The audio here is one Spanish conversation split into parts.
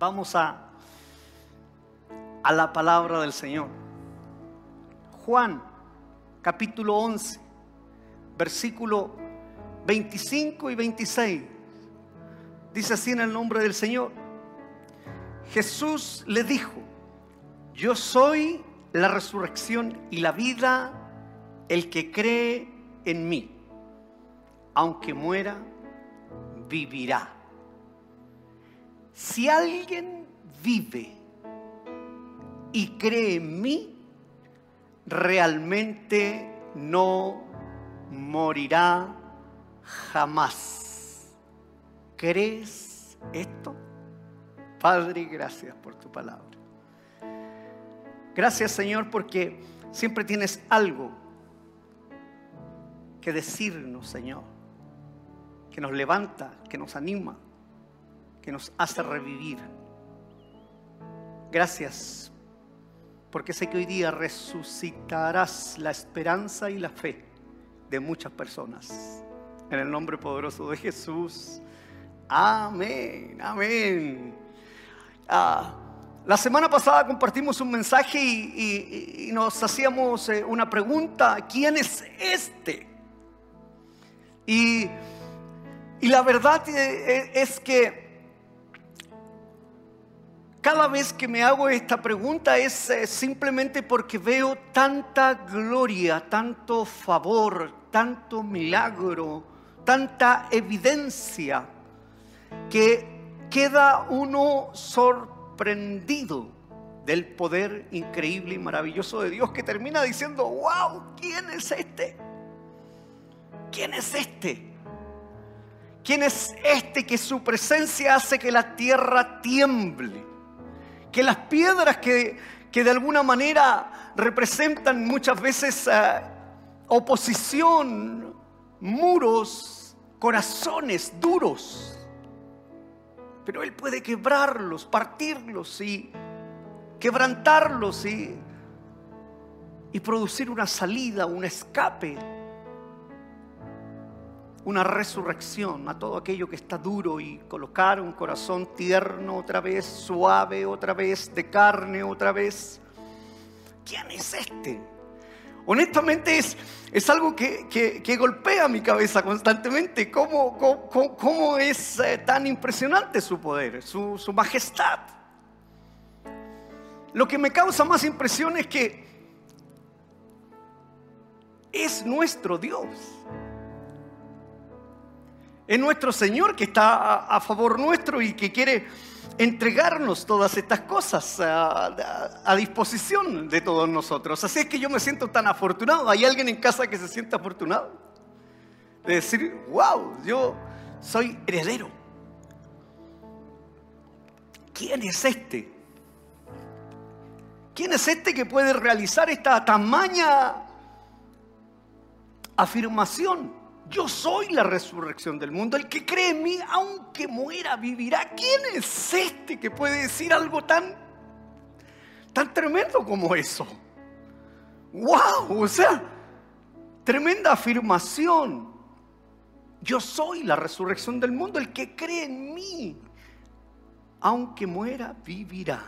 Vamos a, a la palabra del Señor. Juan, capítulo 11, versículo 25 y 26. Dice así en el nombre del Señor. Jesús le dijo, yo soy la resurrección y la vida, el que cree en mí, aunque muera, vivirá. Si alguien vive y cree en mí, realmente no morirá jamás. ¿Crees esto? Padre, gracias por tu palabra. Gracias Señor porque siempre tienes algo que decirnos, Señor, que nos levanta, que nos anima, que nos hace revivir. Gracias porque sé que hoy día resucitarás la esperanza y la fe de muchas personas. En el nombre poderoso de Jesús. Amén, amén. Ah, la semana pasada compartimos un mensaje y, nos hacíamos eh, una pregunta, ¿quién es este? Y, y la verdad eh, eh, es que cada vez que me hago esta pregunta es simplemente porque veo tanta gloria, tanto favor, tanto milagro, tanta evidencia que queda uno sorprendido del poder increíble y maravilloso de Dios que termina diciendo, wow, ¿quién es este? ¿Quién es este? ¿Quién es este que su presencia hace que la tierra tiemble? Que las piedras que, que de alguna manera representan muchas veces eh, oposición, muros, corazones duros, pero Él puede quebrarlos, partirlos y quebrantarlos y, y producir una salida, un escape, una resurrección a todo aquello que está duro y colocar un corazón tierno otra vez, suave otra vez, de carne otra vez. ¿Quién es este? Honestamente es, es algo que, golpea mi cabeza constantemente. ¿Cómo, cómo, es eh, tan impresionante su poder, su, su majestad? Lo que me causa más impresión es que es nuestro Dios. Es nuestro Señor que está a, favor nuestro y que quiere entregarnos todas estas cosas a, disposición de todos nosotros. Así es que yo me siento tan afortunado. ¿Hay alguien en casa que se sienta afortunado? De decir, wow, yo soy heredero. ¿Quién es este? ¿Quién es este que puede realizar esta tamaña afirmación? Yo soy la resurrección del mundo. El que cree en mí, aunque muera, vivirá. ¿Quién es este que puede decir algo tan, tan tremendo como eso? ¡Wow! O sea, tremenda afirmación. Yo soy la resurrección del mundo. El que cree en mí, aunque muera, vivirá.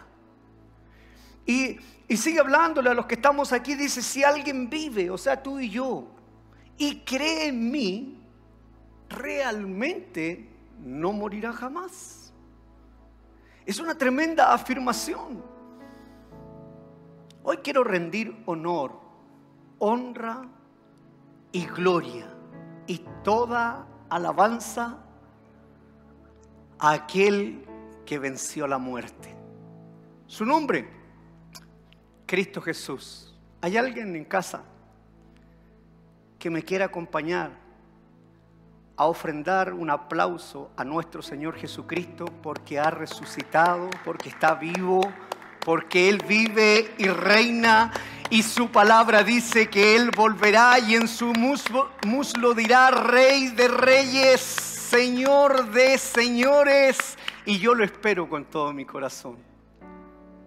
Y, y sigue hablándole a los que estamos aquí. Dice, si alguien vive, o sea, tú y yo, y cree en mí, realmente no morirá jamás. Es una tremenda afirmación. Hoy quiero rendir honor, honra y gloria y toda alabanza a aquel que venció la muerte. Su nombre, Cristo Jesús. ¿Hay alguien en casa que me quiera acompañar a ofrendar un aplauso a nuestro Señor Jesucristo porque ha resucitado, porque está vivo, porque Él vive y reina y su palabra dice que Él volverá y en su muslo, dirá Rey de reyes, Señor de señores. Y yo lo espero con todo mi corazón.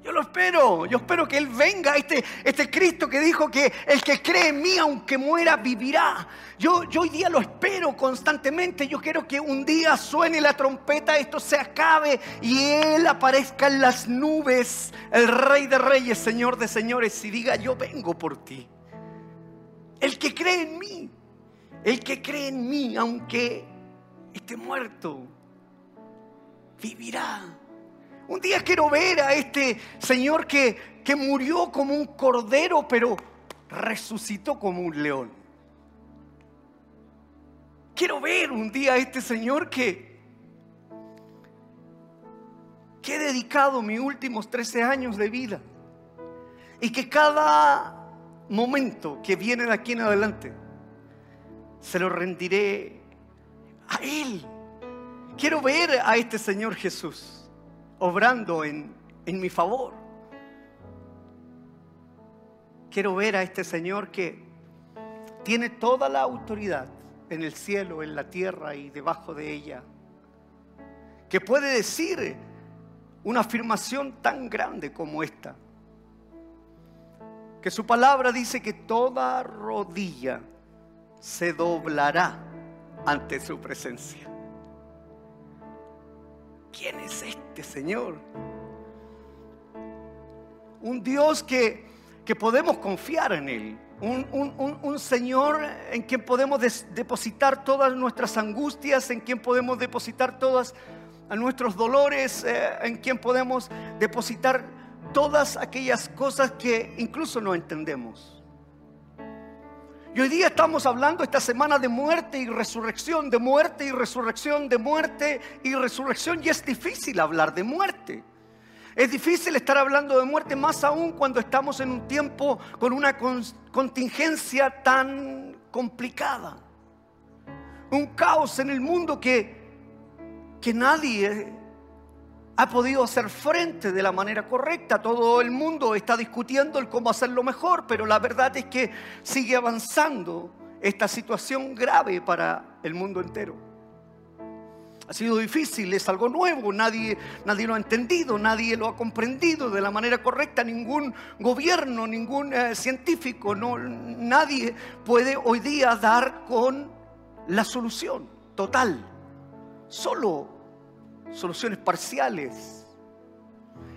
Yo lo espero. Yo espero que Él venga, este, este Cristo que dijo que el que cree en mí, aunque muera, vivirá. Yo, yo hoy día lo espero constantemente. Yo quiero que un día suene la trompeta, esto se acabe y Él aparezca en las nubes, el Rey de Reyes, Señor de Señores, y diga, yo vengo por ti. El que cree en mí, el que cree en mí, aunque esté muerto, vivirá. Un día quiero ver a este Señor que, que murió como un cordero, pero resucitó como un león. Quiero ver un día a este Señor que, que he dedicado mis últimos 13 años de vida y que cada momento que viene de aquí en adelante se lo rendiré a Él. Quiero ver a este Señor Jesús obrando en, en mi favor. Quiero ver a este Señor que tiene toda la autoridad en el cielo, en la tierra y debajo de ella. Que puede decir una afirmación tan grande como esta. Que su palabra dice que toda rodilla se doblará ante su presencia. ¿Quién es este Señor? Un Dios que, que podemos confiar en Él. Un, Señor en quien podemos depositar todas nuestras angustias, en quien podemos depositar todos nuestros dolores, eh, en quien podemos depositar todas aquellas cosas que incluso no entendemos. Y hoy día estamos hablando esta semana de muerte y resurrección, de muerte y resurrección, de muerte y resurrección. Y es difícil hablar de muerte. Es difícil estar hablando de muerte, más aún cuando estamos en un tiempo con una contingencia tan complicada. Un caos en el mundo que, que nadie ha podido hacer frente de la manera correcta. Todo el mundo está discutiendo el cómo hacerlo mejor, pero la verdad es que sigue avanzando esta situación grave para el mundo entero. Ha sido difícil, es algo nuevo, nadie, nadie lo ha entendido, nadie lo ha comprendido de la manera correcta, ningún gobierno, ningún eh, científico, no, nadie puede hoy día dar con la solución total. Solo soluciones parciales.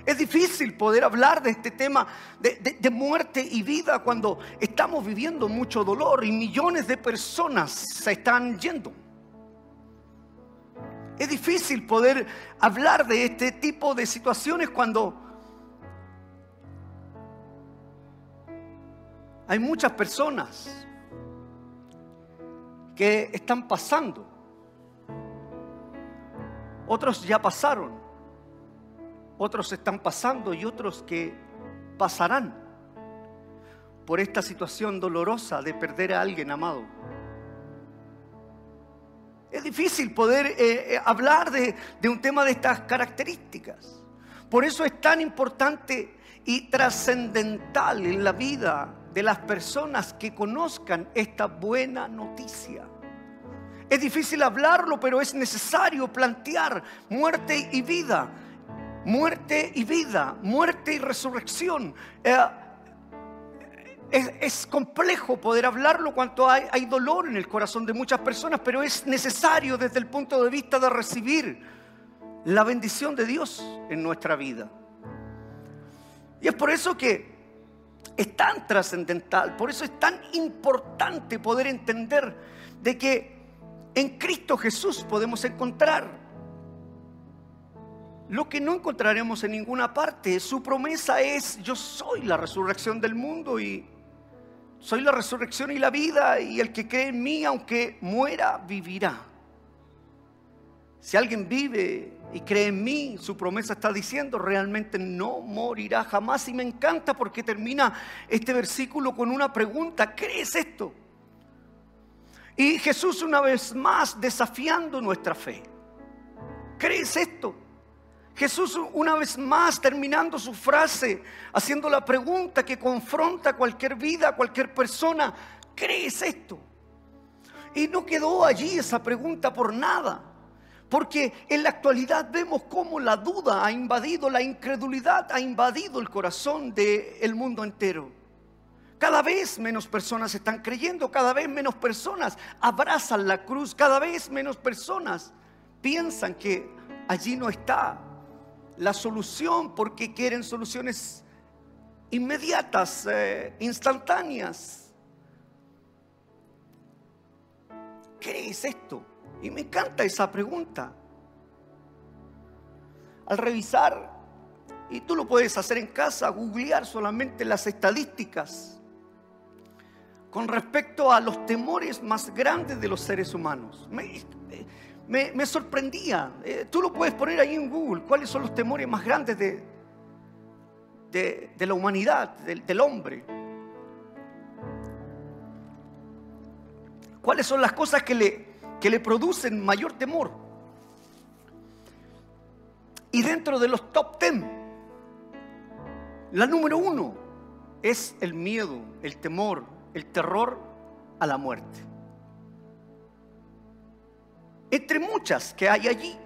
Es difícil poder hablar de este tema de, muerte y vida cuando estamos viviendo mucho dolor y millones de personas se están yendo. Es difícil poder hablar de este tipo de situaciones cuando hay muchas personas que están pasando otros ya pasaron, otros están pasando y otros que pasarán por esta situación dolorosa de perder a alguien amado. Es difícil poder eh, eh, hablar de, de un tema de estas características. Por eso es tan importante y trascendental en la vida de las personas que conozcan esta buena noticia. Es difícil hablarlo, pero es necesario plantear muerte y vida. Muerte y vida, muerte y resurrección. Eh, es, complejo poder hablarlo cuando hay, hay dolor en el corazón de muchas personas, pero es necesario desde el punto de vista de recibir la bendición de Dios en nuestra vida. Y es por eso que es tan trascendental, por eso es tan importante poder entender de que en Cristo Jesús podemos encontrar lo que no encontraremos en ninguna parte. Su promesa es, yo soy la resurrección del mundo y soy la resurrección y la vida y el que cree en mí, aunque muera, vivirá. Si alguien vive y cree en mí, su promesa está diciendo, realmente no morirá jamás. Y me encanta porque termina este versículo con una pregunta, ¿crees esto? Y Jesús una vez más desafiando nuestra fe. ¿Crees esto? Jesús una vez más terminando su frase, haciendo la pregunta que confronta cualquier vida, cualquier persona. ¿Crees esto? Y no quedó allí esa pregunta por nada. Porque en la actualidad vemos cómo la duda ha invadido, la incredulidad ha invadido el corazón del mundo entero. Cada vez menos personas están creyendo, cada vez menos personas abrazan la cruz, cada vez menos personas piensan que allí no está la solución porque quieren soluciones inmediatas, eh, instantáneas. ¿Qué es esto? Y me encanta esa pregunta. Al revisar, y tú lo puedes hacer en casa, googlear solamente las estadísticas con respecto a los temores más grandes de los seres humanos. Me, sorprendía. Eh, tú lo puedes poner ahí en Google. ¿Cuáles son los temores más grandes de, la humanidad, del, hombre? ¿Cuáles son las cosas que le, que le producen mayor temor? Y dentro de los top ten, la número uno es el miedo, el temor, el terror a la muerte. Entre muchas que hay allí.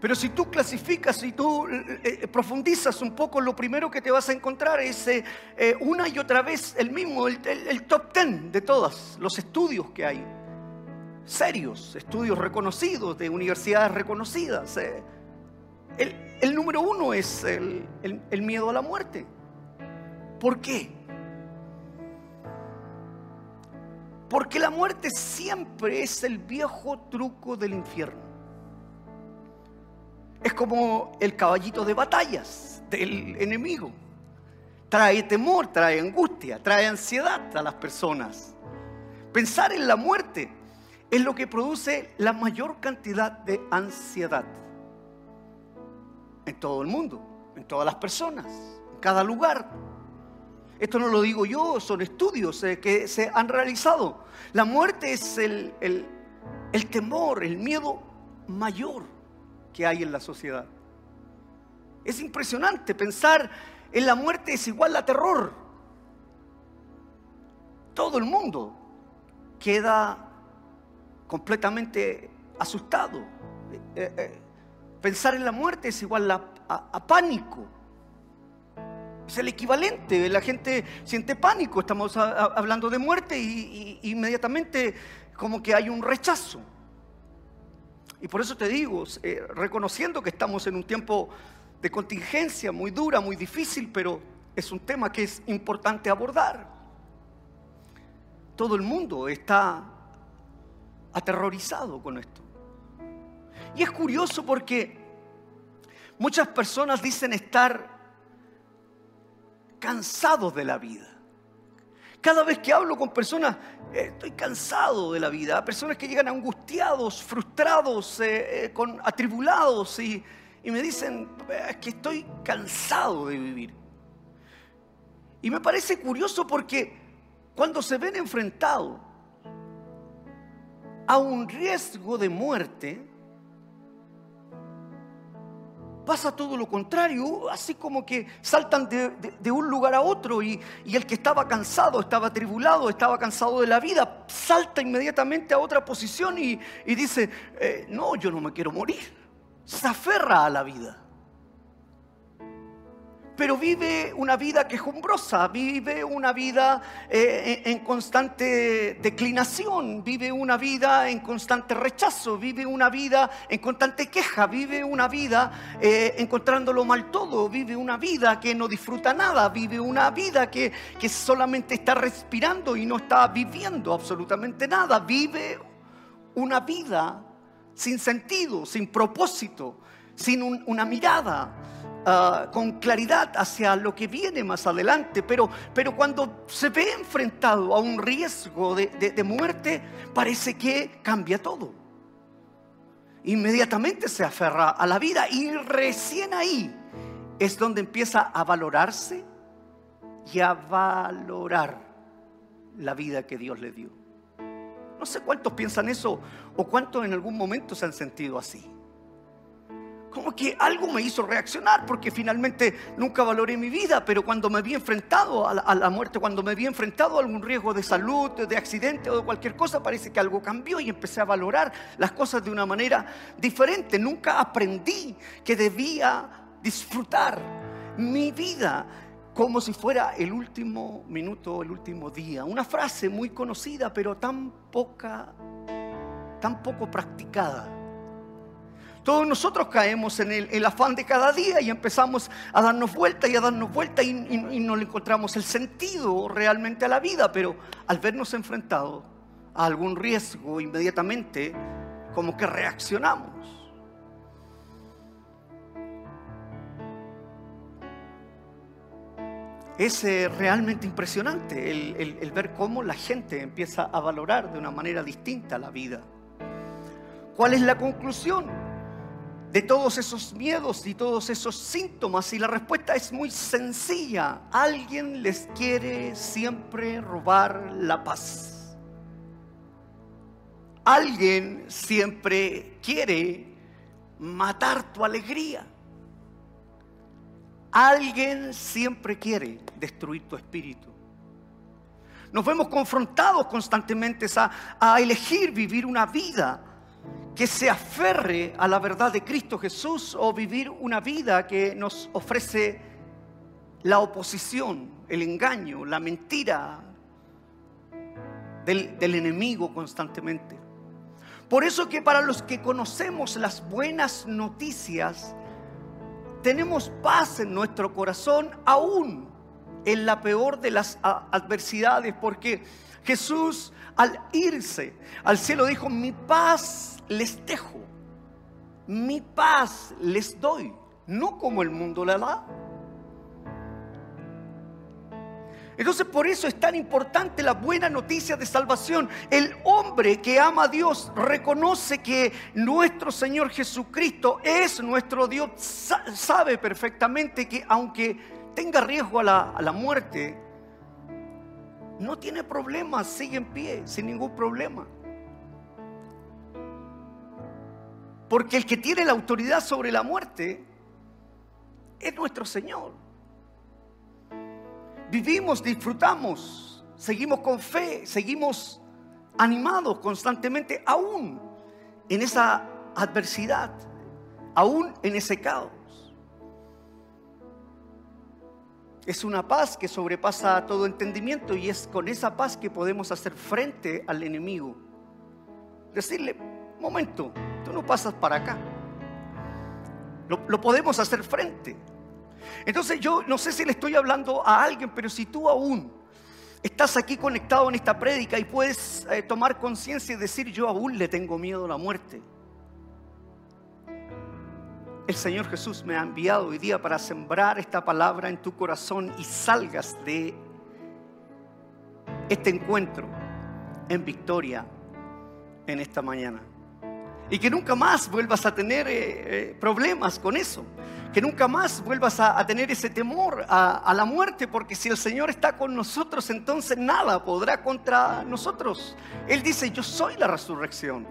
Pero si tú clasificas, y tú eh, eh, profundizas un poco, lo primero que te vas a encontrar es eh, una y otra vez el mismo, el, top ten de todos los estudios que hay. Serios, estudios reconocidos de universidades reconocidas. El, número uno es el miedo a la muerte. ¿Por qué? Porque la muerte siempre es el viejo truco del infierno. Es como el caballito de batallas del enemigo. Trae temor, trae angustia, trae ansiedad a las personas. Pensar en la muerte es lo que produce la mayor cantidad de ansiedad en todo el mundo, en todas las personas, en cada lugar. Esto no lo digo yo, son estudios eh, que se han realizado. La muerte es el, el temor, el miedo mayor que hay en la sociedad. Es impresionante pensar en la muerte es igual a terror. Todo el mundo queda completamente asustado. Eh, eh, pensar en la muerte es igual a pánico. Es el equivalente, la gente siente pánico, estamos hablando de muerte y, inmediatamente como que hay un rechazo. Y por eso te digo, eh, reconociendo que estamos en un tiempo de contingencia muy dura, muy difícil, pero es un tema que es importante abordar. Todo el mundo está aterrorizado con esto. Y es curioso porque muchas personas dicen estar cansados de la vida. Cada vez que hablo con personas, eh, estoy cansado de la vida. Personas que llegan angustiados, frustrados, eh, eh, con, atribulados y, y me dicen que estoy cansado de vivir. Y me parece curioso porque cuando se ven enfrentados a un riesgo de muerte, pasa todo lo contrario, así como que saltan de, un lugar a otro y, el que estaba cansado, estaba tribulado, estaba cansado de la vida, salta inmediatamente a otra posición y, dice, eh, no, yo no me quiero morir. Se aferra a la vida pero vive una vida quejumbrosa, vive una vida eh, en constante declinación, vive una vida en constante rechazo, vive una vida en constante queja, vive una vida eh, encontrándolo mal todo, vive una vida que no disfruta nada, vive una vida que, solamente está respirando y no está viviendo absolutamente nada, vive una vida sin sentido, sin propósito, sin una mirada Ah, con claridad hacia lo que viene más adelante, pero, pero cuando se ve enfrentado a un riesgo de, de muerte, parece que cambia todo. Inmediatamente se aferra a la vida y recién ahí es donde empieza a valorarse y a valorar la vida que Dios le dio. No sé cuántos piensan eso o cuántos en algún momento se han sentido así como que algo me hizo reaccionar, porque finalmente nunca valoré mi vida, pero cuando me vi enfrentado a la, muerte, cuando me vi enfrentado a algún riesgo de salud, de accidente o de cualquier cosa, parece que algo cambió y empecé a valorar las cosas de una manera diferente. Nunca aprendí que debía disfrutar mi vida como si fuera el último minuto, el último día. Una frase muy conocida, pero tan poca, tan poco practicada. Todos nosotros caemos en el, afán de cada día y empezamos a darnos vuelta y a darnos vuelta y, no le encontramos el sentido realmente a la vida, pero al vernos enfrentados a algún riesgo inmediatamente, como que reaccionamos. Es realmente impresionante el ver cómo la gente empieza a valorar de una manera distinta la vida. ¿Cuál es la conclusión? De todos esos miedos y todos esos síntomas? Y la respuesta es muy sencilla. Alguien les quiere siempre robar la paz. Alguien siempre quiere matar tu alegría. Alguien siempre quiere destruir tu espíritu. Nos vemos confrontados constantemente a, a elegir vivir una vida que se aferre a la verdad de Cristo Jesús o vivir una vida que nos ofrece la oposición, el engaño, la mentira del, enemigo constantemente. Por eso que para los que conocemos las buenas noticias, tenemos paz en nuestro corazón aún en la peor de las adversidades, porque Jesús al irse al cielo dijo, mi paz les dejo, mi paz les doy, no como el mundo la da. Entonces por eso es tan importante la buena noticia de salvación. El hombre que ama a Dios reconoce que nuestro Señor Jesucristo es nuestro Dios. Sabe perfectamente que aunque tenga riesgo a la, a la muerte, no tiene problema, sigue en pie, sin ningún problema. Porque el que tiene la autoridad sobre la muerte es nuestro Señor. Vivimos, disfrutamos, seguimos con fe, seguimos animados constantemente, aún en esa adversidad, aún en ese caos. Es una paz que sobrepasa todo entendimiento y es con esa paz que podemos hacer frente al enemigo. Decirle, momento, tú no pasas para acá. Lo, podemos hacer frente. Entonces yo no sé si le estoy hablando a alguien, pero si tú aún estás aquí conectado en esta prédica y puedes eh, tomar conciencia y decir, yo aún le tengo miedo a la muerte. El Señor Jesús me ha enviado hoy día para sembrar esta palabra en tu corazón y salgas de este encuentro en victoria en esta mañana. Y que nunca más vuelvas a tener eh, eh, problemas con eso. Que nunca más vuelvas a, tener ese temor a, a, la muerte, porque si el Señor está con nosotros, entonces nada podrá contra nosotros. Él dice, yo soy la resurrección.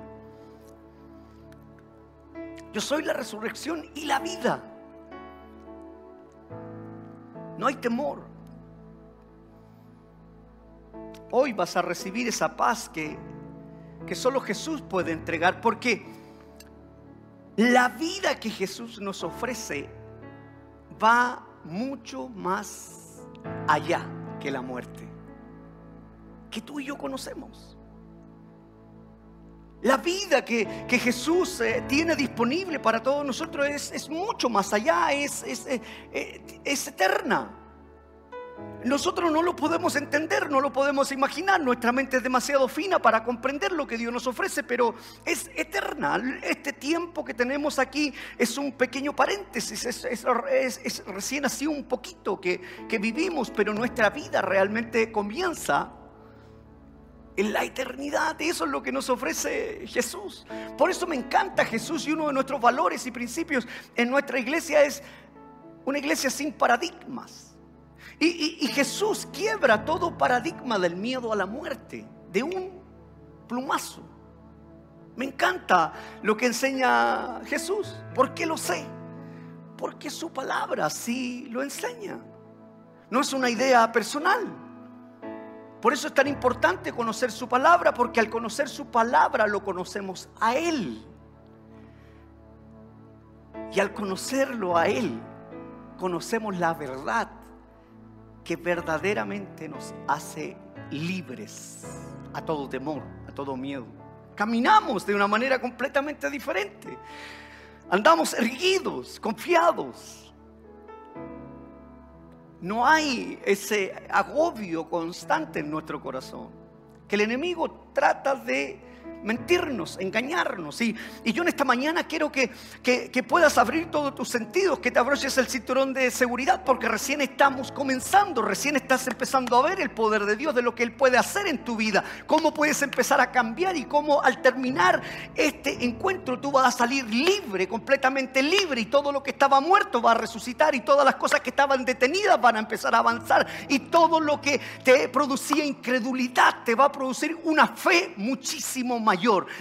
Yo soy la resurrección y la vida. No hay temor. Hoy vas a recibir esa paz que que solo Jesús puede entregar, porque la vida que Jesús nos ofrece va mucho más allá que la muerte, que tú y yo conocemos. La vida que, Jesús eh, tiene disponible para todos nosotros es, mucho más allá, es, es, eh, eh, es eterna. Nosotros no lo podemos entender, no lo podemos imaginar. Nuestra mente es demasiado fina para comprender lo que Dios nos ofrece, pero es eterna. Este tiempo que tenemos aquí es un pequeño paréntesis, es, recién así un poquito que, que vivimos, pero nuestra vida realmente comienza en la eternidad. Eso es lo que nos ofrece Jesús. Por eso me encanta Jesús y uno de nuestros valores y principios en nuestra iglesia es una iglesia sin paradigmas. Y, Jesús quiebra todo paradigma del miedo a la muerte de un plumazo. Me encanta lo que enseña Jesús. ¿Por qué lo sé? Porque su palabra sí lo enseña. No es una idea personal. Por eso es tan importante conocer su palabra, porque al conocer su palabra lo conocemos a Él. Y al conocerlo a Él, conocemos la verdad que verdaderamente nos hace libres a todo temor, a todo miedo. Caminamos de una manera completamente diferente. Andamos erguidos, confiados. No hay ese agobio constante en nuestro corazón. Que el enemigo trata de mentirnos, engañarnos. Y, y yo en esta mañana quiero que, que, puedas abrir todos tus sentidos, que te abroches el cinturón de seguridad, porque recién estamos comenzando, recién estás empezando a ver el poder de Dios, de lo que Él puede hacer en tu vida, cómo puedes empezar a cambiar y cómo al terminar este encuentro tú vas a salir libre, completamente libre, y todo lo que estaba muerto va a resucitar, y todas las cosas que estaban detenidas van a empezar a avanzar, y todo lo que te producía incredulidad te va a producir una fe muchísimo mayor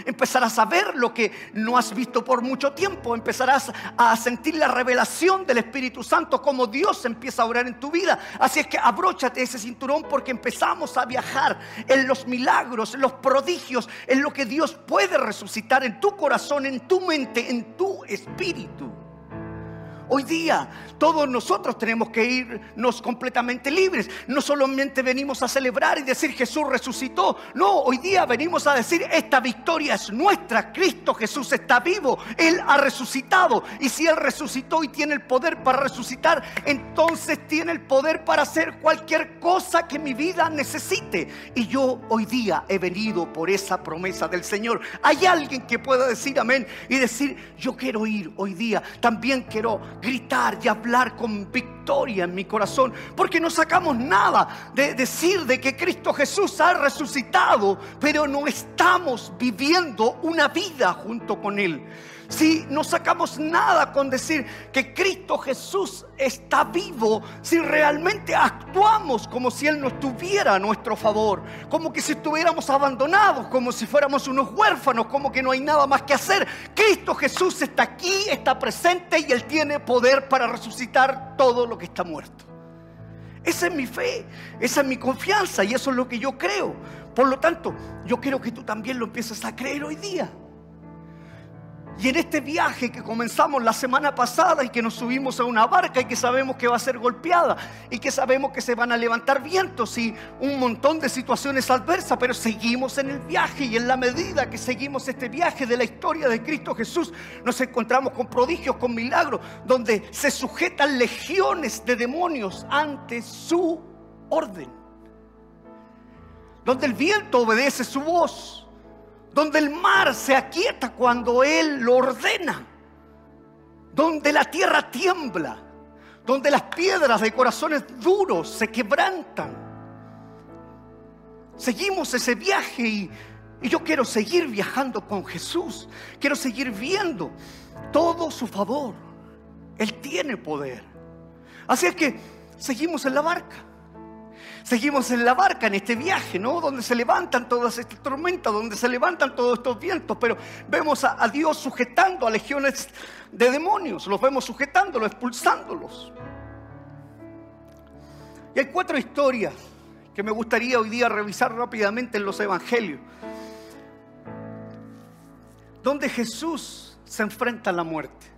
Empezarás a ver lo que no has visto por mucho tiempo. Empezarás a sentir la revelación del Espíritu Santo, como Dios empieza a orar en tu vida. Así es que abróchate ese cinturón porque empezamos a viajar en los milagros, en los prodigios, en lo que Dios puede resucitar en tu corazón, en tu mente, en tu espíritu. Hoy día todos nosotros tenemos que irnos completamente libres. No solamente venimos a celebrar y decir Jesús resucitó. No, hoy día venimos a decir esta victoria es nuestra. Cristo Jesús está vivo. Él ha resucitado. Y si Él resucitó y tiene el poder para resucitar, entonces tiene el poder para hacer cualquier cosa que mi vida necesite. Y yo hoy día he venido por esa promesa del Señor. Hay alguien que pueda decir amén y decir yo quiero ir hoy día. También quiero gritar y hablar con victoria en mi corazón, porque no sacamos nada de decir de que Cristo Jesús ha resucitado, pero no estamos viviendo una vida junto con Él si no sacamos nada con decir que Cristo Jesús está vivo, si realmente actuamos como si Él no estuviera a nuestro favor, como que si estuviéramos abandonados, como si fuéramos unos huérfanos, como que no hay nada más que hacer. Cristo Jesús está aquí, está presente y Él tiene poder para resucitar todo lo que está muerto. Esa es mi fe, esa es mi confianza y eso es lo que yo creo. Por lo tanto, yo quiero que tú también lo empieces a creer hoy día. Y en este viaje que comenzamos la semana pasada y que nos subimos a una barca y que sabemos que va a ser golpeada y que sabemos que se van a levantar vientos y un montón de situaciones adversas, pero seguimos en el viaje y en la medida que seguimos este viaje de la historia de Cristo Jesús, nos encontramos con prodigios, con milagros, donde se sujetan legiones de demonios ante su orden, donde el viento obedece su voz donde el mar se aquieta cuando Él lo ordena, donde la tierra tiembla, donde las piedras de corazones duros se quebrantan. Seguimos ese viaje y, yo quiero seguir viajando con Jesús, quiero seguir viendo todo su favor. Él tiene poder. Así es que seguimos en la barca. Seguimos en la barca en este viaje, ¿no? Donde se levantan todas estas tormentas, donde se levantan todos estos vientos, pero vemos a, Dios sujetando a legiones de demonios, los vemos sujetándolos, expulsándolos. Y hay cuatro historias que me gustaría hoy día revisar rápidamente en los evangelios, donde Jesús se enfrenta a la muerte.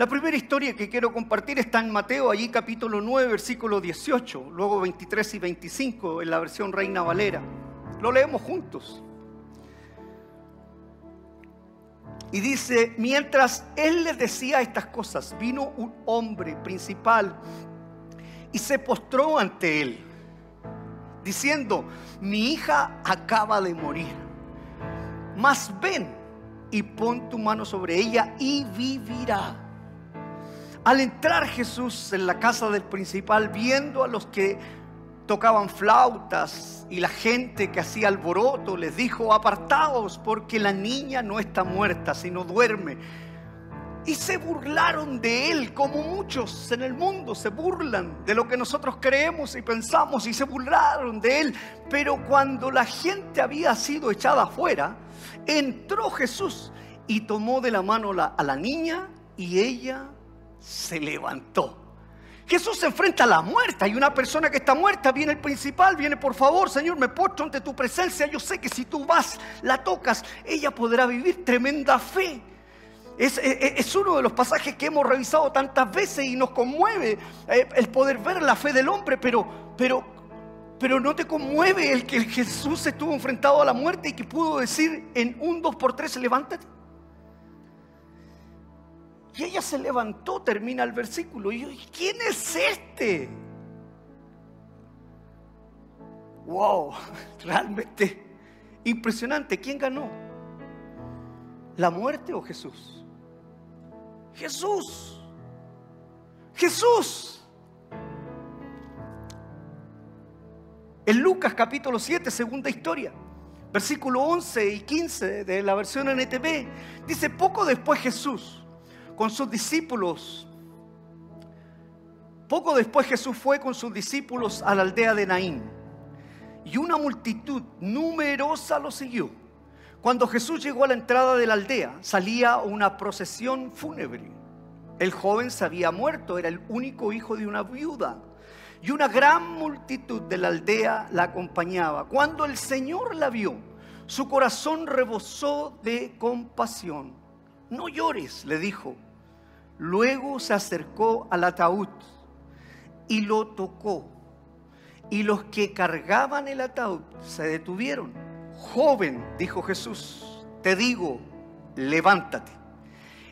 La primera historia que quiero compartir está en Mateo, allí capítulo 9, versículo 18, luego 23 y 25 en la versión Reina Valera. Lo leemos juntos. Y dice, mientras él les decía estas cosas, vino un hombre principal y se postró ante él, diciendo, mi hija acaba de morir, mas ven y pon tu mano sobre ella y vivirá. Al entrar Jesús en la casa del principal, viendo a los que tocaban flautas y la gente que hacía alboroto, les dijo, apartaos porque la niña no está muerta, sino duerme. y se burlaron de él, como muchos en el mundo se burlan de lo que nosotros creemos y pensamos y se burlaron de él. Pero cuando la gente había sido echada afuera, entró Jesús y tomó de la mano a la niña y ella se levantó. Jesús se enfrenta a la muerte. Hay una persona que está muerta. Viene el principal. Viene, por favor, Señor, me postro ante tu presencia. Yo sé que si tú vas, la tocas, ella podrá vivir tremenda fe. Es, uno de los pasajes que hemos revisado tantas veces y nos conmueve eh, el poder ver la fe del hombre, pero, pero, pero no te conmueve el que Jesús estuvo enfrentado a la muerte y que pudo decir en un, dos por tres, levántate. Y ella se levantó, termina el versículo. Y yo, ¿quién es este? Wow, realmente impresionante. ¿Quién ganó? ¿La muerte o Jesús? Jesús. Jesús. En Lucas capítulo 7, segunda historia, versículo 11 y 15 de la versión NTV, dice, poco después Jesús, con sus discípulos, poco después Jesús fue con sus discípulos a la aldea de Naín, y una multitud numerosa lo siguió. Cuando Jesús llegó a la entrada de la aldea, salía una procesión fúnebre. El joven se había muerto, era el único hijo de una viuda. Y una gran multitud de la aldea la acompañaba. Cuando el Señor la vio, su corazón rebosó de compasión. No llores, le dijo. Luego se acercó al ataúd y lo tocó. Y los que cargaban el ataúd se detuvieron joven, dijo Jesús, te digo, levántate.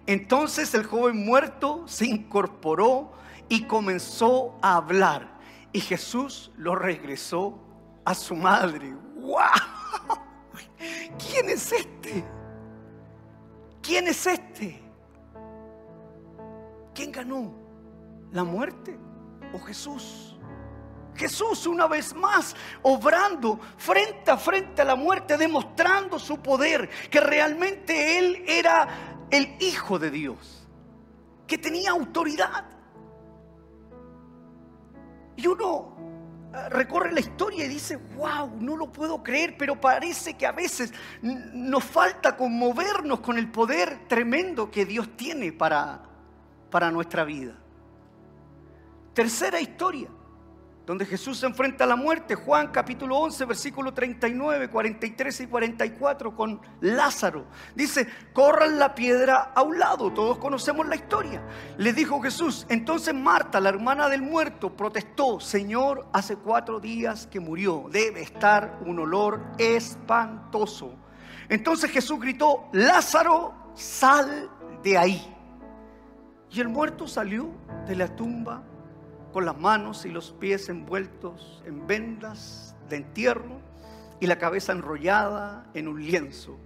Entonces el joven muerto se incorporó y comenzó a hablar. Y Jesús lo regresó a su madre. ¡Wow! ¿Quién es este? ¿Quién es este? ¿Quién ganó? ¿La muerte o Jesús? Jesús una vez más obrando frente a frente a la muerte, demostrando su poder, que realmente Él era el Hijo de Dios, que tenía autoridad. Y uno eh, recorre la historia y dice, wow, no lo puedo creer, pero parece que a veces nos falta conmovernos con el poder tremendo que Dios tiene para, para nuestra vida. Tercera historia donde Jesús se enfrenta a la muerte, Juan capítulo 11, versículo 39, 43 y 44 con Lázaro. Dice, corran la piedra a un lado, todos conocemos la historia. Le dijo Jesús, entonces Marta, la hermana del muerto, protestó, Señor, hace cuatro días que murió, debe estar un olor espantoso. Entonces Jesús gritó, Lázaro, sal de ahí. Y el muerto salió de la tumba con las manos y los pies envueltos en vendas de entierro y la cabeza enrollada en un lienzo.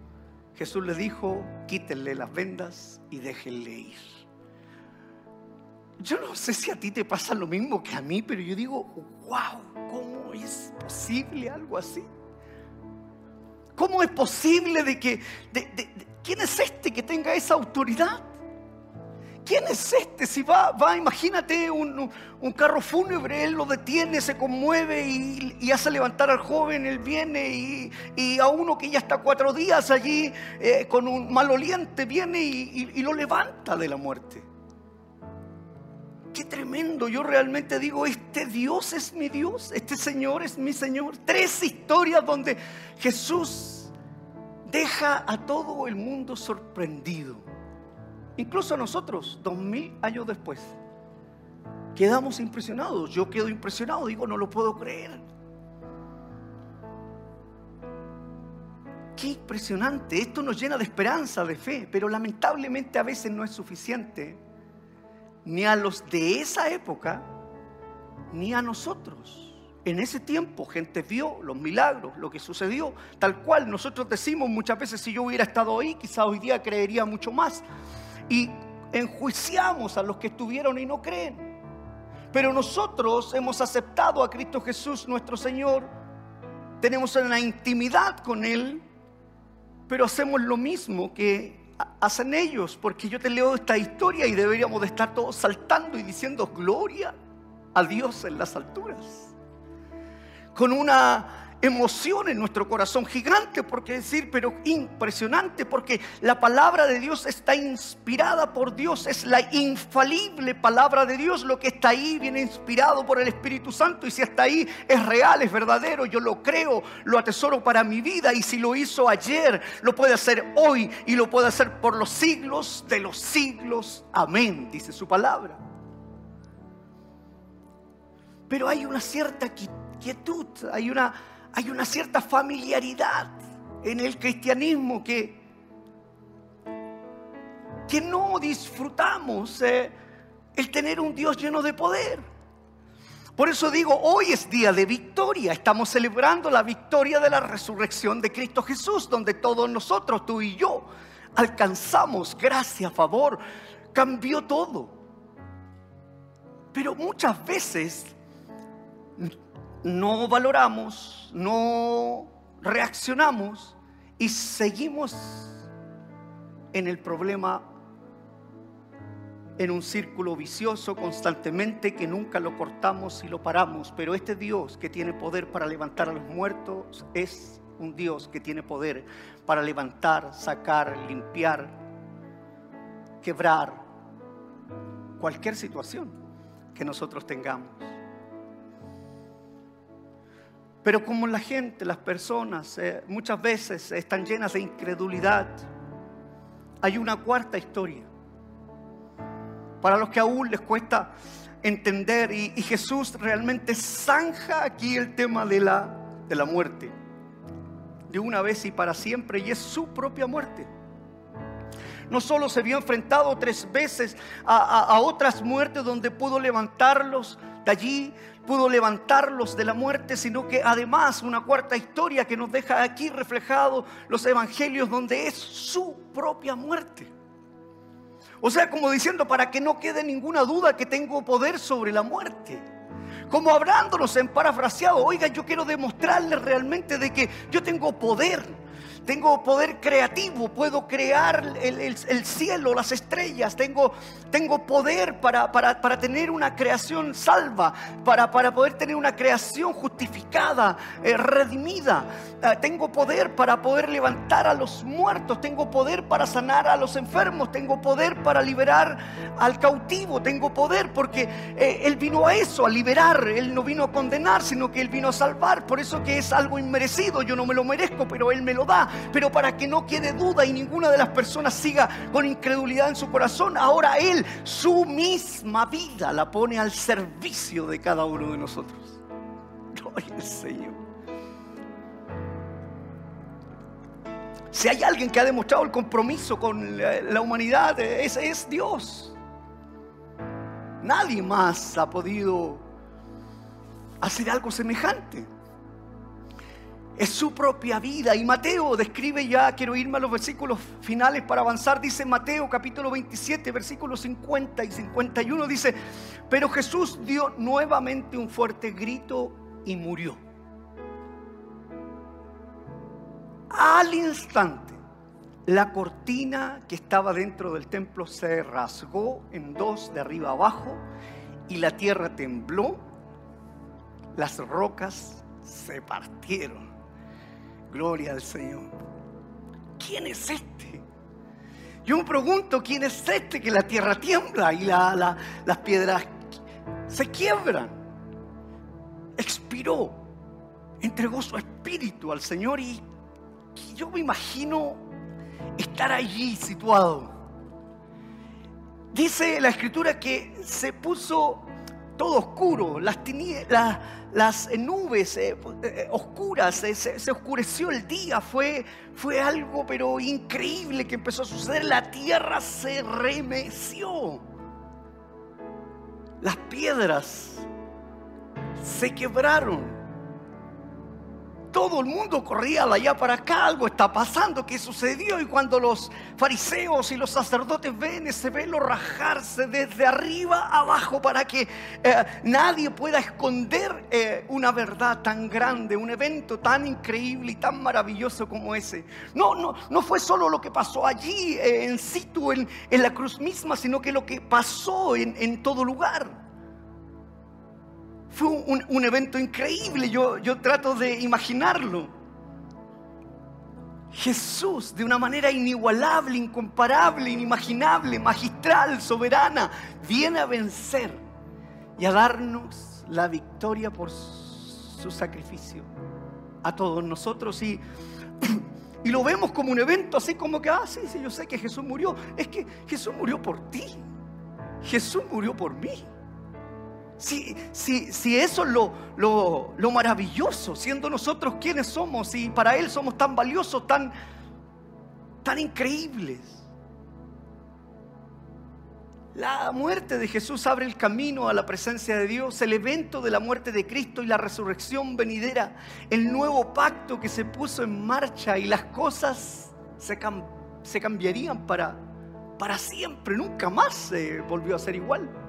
Jesús le dijo, quítenle las vendas y déjenle ir. Yo no sé si a ti te pasa lo mismo que a mí, pero yo digo, wow, ¿cómo es posible algo así? ¿Cómo es posible de que, ¿quién es este que tenga esa autoridad? ¿Quién es este? Si va, imagínate un, carro fúnebre, él lo detiene, se conmueve y, hace levantar al joven, él viene y, a uno que ya está cuatro días allí eh, con un maloliente viene y, lo levanta de la muerte. Qué tremendo, yo realmente digo, este Dios es mi Dios, este Señor es mi Señor. Tres historias donde Jesús deja a todo el mundo sorprendido. Incluso nosotros, dos mil años después, quedamos impresionados. Yo quedo impresionado, digo, no lo puedo creer. Qué impresionante, esto nos llena de esperanza, de fe, pero lamentablemente a veces no es suficiente ni a los de esa época, ni a nosotros. En ese tiempo gente vio los milagros, lo que sucedió, tal cual nosotros decimos muchas veces, si yo hubiera estado ahí, quizá hoy día creería mucho más y enjuiciamos a los que estuvieron y no creen. Pero nosotros hemos aceptado a Cristo Jesús nuestro Señor, tenemos una intimidad con Él, pero hacemos lo mismo que hacen ellos, porque yo te leo esta historia y deberíamos de estar todos saltando y diciendo gloria a Dios en las alturas. Con una emoción en nuestro corazón, gigante, porque decir, pero impresionante, porque la palabra de Dios está inspirada por Dios, es la infalible palabra de Dios, lo que está ahí viene inspirado por el Espíritu Santo, y si está ahí es real, es verdadero, yo lo creo, lo atesoro para mi vida, y si lo hizo ayer, lo puede hacer hoy, y lo puede hacer por los siglos de los siglos. Amén, dice su palabra. Pero hay una cierta quietud, hay una hay una cierta familiaridad en el cristianismo que, que no disfrutamos eh, el tener un Dios lleno de poder. Por eso digo, hoy es día de victoria. Estamos celebrando la victoria de la resurrección de Cristo Jesús, donde todos nosotros, tú y yo, alcanzamos gracia, favor, cambió todo. Pero muchas veces no valoramos, no reaccionamos y seguimos en el problema en un círculo vicioso constantemente que nunca lo cortamos y lo paramos. Pero este Dios que tiene poder para levantar a los muertos es un Dios que tiene poder para levantar, sacar, limpiar, quebrar cualquier situación que nosotros tengamos. Pero como la gente, las personas, eh, muchas veces están llenas de incredulidad, hay una cuarta historia. Para los que aún les cuesta entender, y, Jesús realmente zanja aquí el tema de la, de la muerte, de una vez y para siempre, y es su propia muerte. No solo se vio enfrentado tres veces a otras muertes donde pudo levantarlos de allí, pudo levantarlos de la muerte, sino que además una cuarta historia que nos deja aquí reflejado los evangelios donde es su propia muerte. O sea, como diciendo, para que no quede ninguna duda que tengo poder sobre la muerte. Como hablándonos en parafraseado, oiga, yo quiero demostrarle realmente de que yo tengo poder tengo poder creativo, puedo crear el, cielo, las estrellas, tengo, tengo poder para, para, tener una creación salva, para, para, poder tener una creación justificada, eh, redimida. Ah, tengo poder para poder levantar a los muertos, tengo poder para sanar a los enfermos, tengo poder para liberar al cautivo, tengo poder porque eh, Él vino a eso, a liberar, Él no vino a condenar, sino que Él vino a salvar. Por eso que es algo inmerecido, yo no me lo merezco, pero Él me lo da pero para que no quede duda y ninguna de las personas siga con incredulidad en su corazón, ahora Él su misma vida la pone al servicio de cada uno de nosotros. Gloria al Señor. Si hay alguien que ha demostrado el compromiso con la humanidad, ese es Dios. Nadie más ha podido hacer algo semejante es su propia vida. Y Mateo describe ya, quiero irme a los versículos finales para avanzar, dice Mateo capítulo 27, versículos 50 y 51, dice, pero Jesús dio nuevamente un fuerte grito y murió. Al instante, la cortina que estaba dentro del templo se rasgó en dos de arriba abajo y la tierra tembló, las rocas se partieron Gloria al Señor. ¿Quién es este? Yo me pregunto, ¿quién es este que la tierra tiembla y las piedras se quiebran? Expiró, entregó su espíritu al Señor y, y yo me imagino estar allí situado. Dice la escritura que se puso todo oscuro, las, las nubes eh, eh, oscuras, se, oscureció el día, fue, fue algo pero increíble que empezó a suceder, la tierra se remeció, las piedras se quebraron. Todo el mundo corría de allá para acá, algo está pasando, ¿qué sucedió? Y cuando los fariseos y los sacerdotes ven ese velo rajarse desde arriba abajo para que eh, nadie pueda esconder eh, una verdad tan grande, un evento tan increíble y tan maravilloso como ese. No, no, no fue solo lo que pasó allí eh, en situ, en, la cruz misma, sino que lo que pasó en todo lugar. Fue un, evento increíble, yo, yo trato de imaginarlo. Jesús, de una manera inigualable, incomparable, inimaginable, magistral, soberana, viene a vencer y a darnos la victoria por su sacrificio a todos nosotros. Y, y lo vemos como un evento así como que, ah, sí, sí, yo sé que Jesús murió. Es que Jesús murió por ti. Jesús murió por mí. Si, si, eso es lo, lo, maravilloso, siendo nosotros quienes somos y para Él somos tan valiosos, tan, tan increíbles. La muerte de Jesús abre el camino a la presencia de Dios, el evento de la muerte de Cristo y la resurrección venidera, el nuevo pacto que se puso en marcha y las cosas se, se cambiarían para, para siempre, nunca más se volvió a ser igual.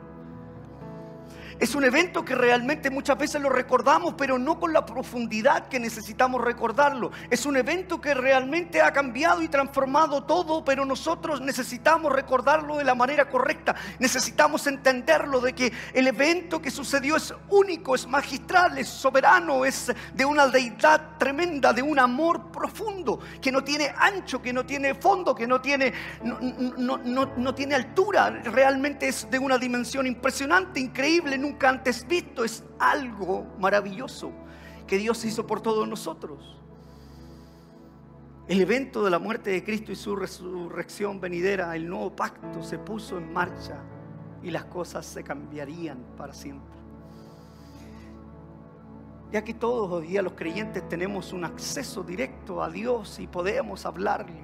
Es un evento que realmente muchas veces lo recordamos, pero no con la profundidad que necesitamos recordarlo. Es un evento que realmente ha cambiado y transformado todo, pero nosotros necesitamos recordarlo de la manera correcta. Necesitamos entenderlo de que el evento que sucedió es único, es magistral, es soberano, es de una deidad tremenda, de un amor profundo, que no tiene ancho, que no tiene fondo, que no tiene, no, no tiene altura. Realmente es de una dimensión impresionante, increíble nunca antes visto. Es algo maravilloso que Dios hizo por todos nosotros. El evento de la muerte de Cristo y su resurrección venidera, el nuevo pacto se puso en marcha y las cosas se cambiarían para siempre. Ya que todos hoy día los creyentes tenemos un acceso directo a Dios y podemos hablarle.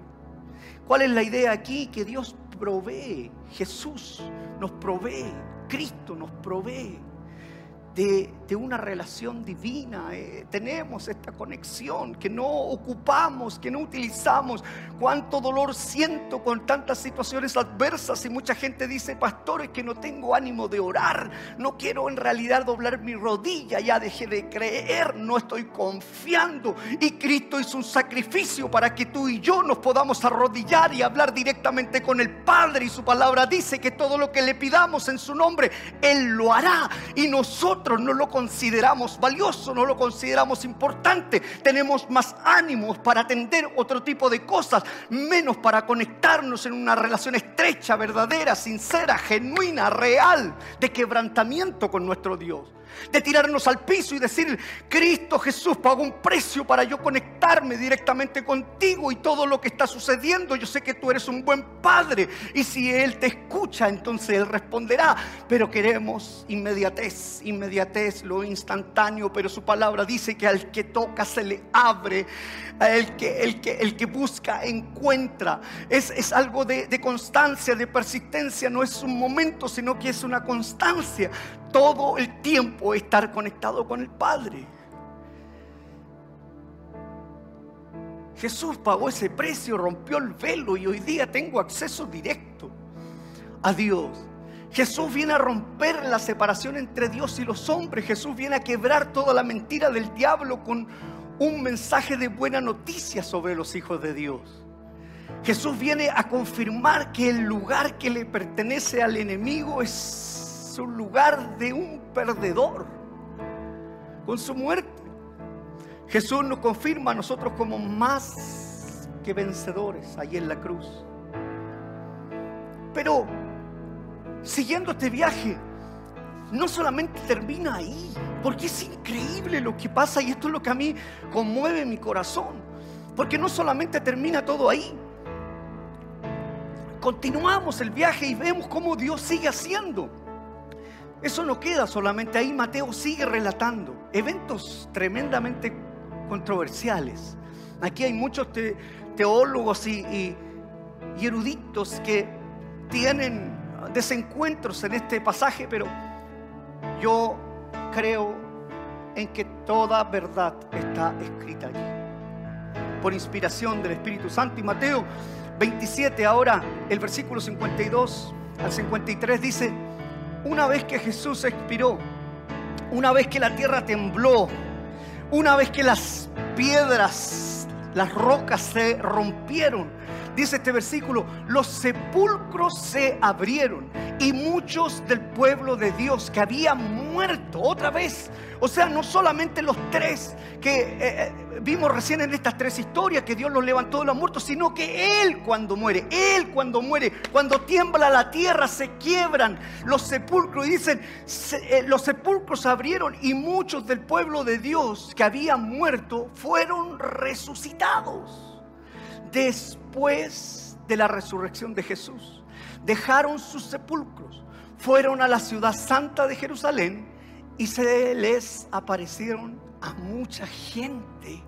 ¿Cuál es la idea aquí? Que Dios provee, Jesús nos provee Cristo nos provee de, una relación divina. Eh, tenemos esta conexión que no ocupamos, que no utilizamos. Cuánto dolor siento con tantas situaciones adversas y mucha gente dice, pastor, es que no tengo ánimo de orar. No quiero en realidad doblar mi rodilla, ya dejé de creer, no estoy confiando. Y Cristo hizo un sacrificio para que tú y yo nos podamos arrodillar y hablar directamente con el Padre. Y su palabra dice que todo lo que le pidamos en su nombre, Él lo hará. Y nosotros no lo consideramos valioso, no lo consideramos importante. Tenemos más ánimos para atender otro tipo de cosas, menos para conectarnos en una relación estrecha, verdadera, sincera, genuina, real, de quebrantamiento con nuestro Dios de tirarnos al piso y decir, Cristo Jesús pagó un precio para yo conectarme directamente contigo y todo lo que está sucediendo. Yo sé que tú eres un buen padre y si Él te escucha, entonces Él responderá. Pero queremos inmediatez, inmediatez, lo instantáneo, pero su palabra dice que al que toca se le abre, el que, el que, el que busca encuentra. Es, es algo de, de constancia, de persistencia, no es un momento, sino que es una constancia todo el tiempo estar conectado con el Padre. Jesús pagó ese precio, rompió el velo y hoy día tengo acceso directo a Dios. Jesús viene a romper la separación entre Dios y los hombres. Jesús viene a quebrar toda la mentira del diablo con un mensaje de buena noticia sobre los hijos de Dios. Jesús viene a confirmar que el lugar que le pertenece al enemigo es un lugar de un perdedor con su muerte. Jesús nos confirma a nosotros como más que vencedores ahí en la cruz. Pero siguiendo este viaje, no solamente termina ahí, porque es increíble lo que pasa y esto es lo que a mí conmueve mi corazón, porque no solamente termina todo ahí, continuamos el viaje y vemos cómo Dios sigue haciendo. Eso no queda solamente ahí, Mateo sigue relatando eventos tremendamente controversiales. Aquí hay muchos teólogos y, eruditos que tienen desencuentros en este pasaje, pero yo creo en que toda verdad está escrita allí. Por inspiración del Espíritu Santo y Mateo 27, ahora el versículo 52 al 53 dice, una vez que Jesús expiró, una vez que la tierra tembló, una vez que las piedras, las rocas se rompieron, dice este versículo, los sepulcros se abrieron y muchos del pueblo de Dios que habían muerto otra vez, o sea, no solamente los tres que eh, eh, vimos recién en estas tres historias, que Dios los levantó de los muertos, sino que Él cuando muere, Él cuando muere, cuando tiembla la tierra, se quiebran los sepulcros y dicen, eh, los sepulcros se abrieron y muchos del pueblo de Dios que habían muerto fueron resucitados. Después de la resurrección de Jesús, dejaron sus sepulcros, fueron a la ciudad santa de Jerusalén y se les aparecieron a mucha gente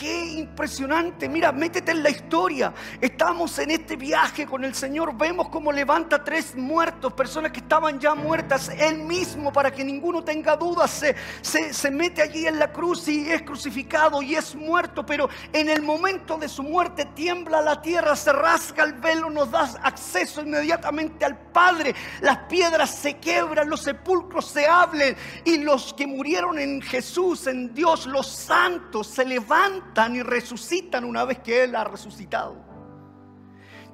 qué impresionante. Mira, métete en la historia. Estamos en este viaje con el Señor. Vemos cómo levanta tres muertos, personas que estaban ya muertas. Él mismo, para que ninguno tenga dudas, se, se, se mete allí en la cruz y es crucificado y es muerto. Pero en el momento de su muerte tiembla la tierra, se rasga el velo, nos da acceso inmediatamente al Padre. Las piedras se quebran, los sepulcros se abren y los que murieron en Jesús, en Dios, los santos, se levantan y resucitan una vez que Él ha resucitado.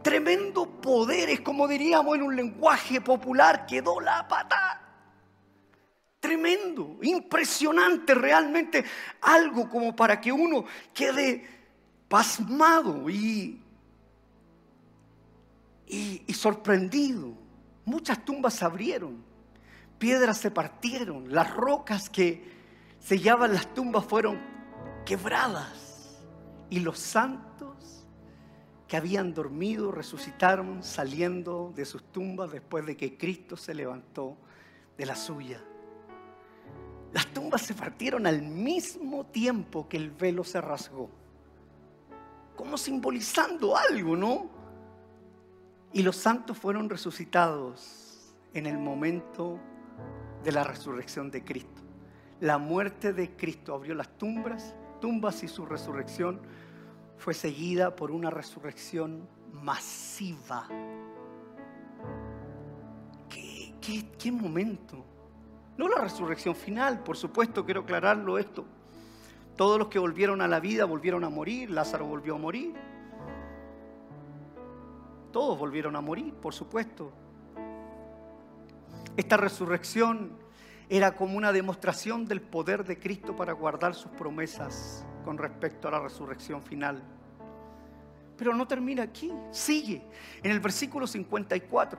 Tremendo poder, es como diríamos en un lenguaje popular, quedó la pata. Tremendo, impresionante realmente, algo como para que uno quede pasmado y, y, y sorprendido. Muchas tumbas se abrieron, piedras se partieron, las rocas que sellaban las tumbas fueron quebradas. Y los santos que habían dormido resucitaron saliendo de sus tumbas después de que Cristo se levantó de la suya. Las tumbas se partieron al mismo tiempo que el velo se rasgó, como simbolizando algo, ¿no? Y los santos fueron resucitados en el momento de la resurrección de Cristo. La muerte de Cristo abrió las tumbas tumbas y su resurrección fue seguida por una resurrección masiva. ¿Qué, qué, momento? No la resurrección final, por supuesto, quiero aclararlo esto. Todos los que volvieron a la vida volvieron a morir, Lázaro volvió a morir. Todos volvieron a morir, por supuesto. Esta resurrección era como una demostración del poder de Cristo para guardar sus promesas con respecto a la resurrección final. Pero no termina aquí, sigue en el versículo 54.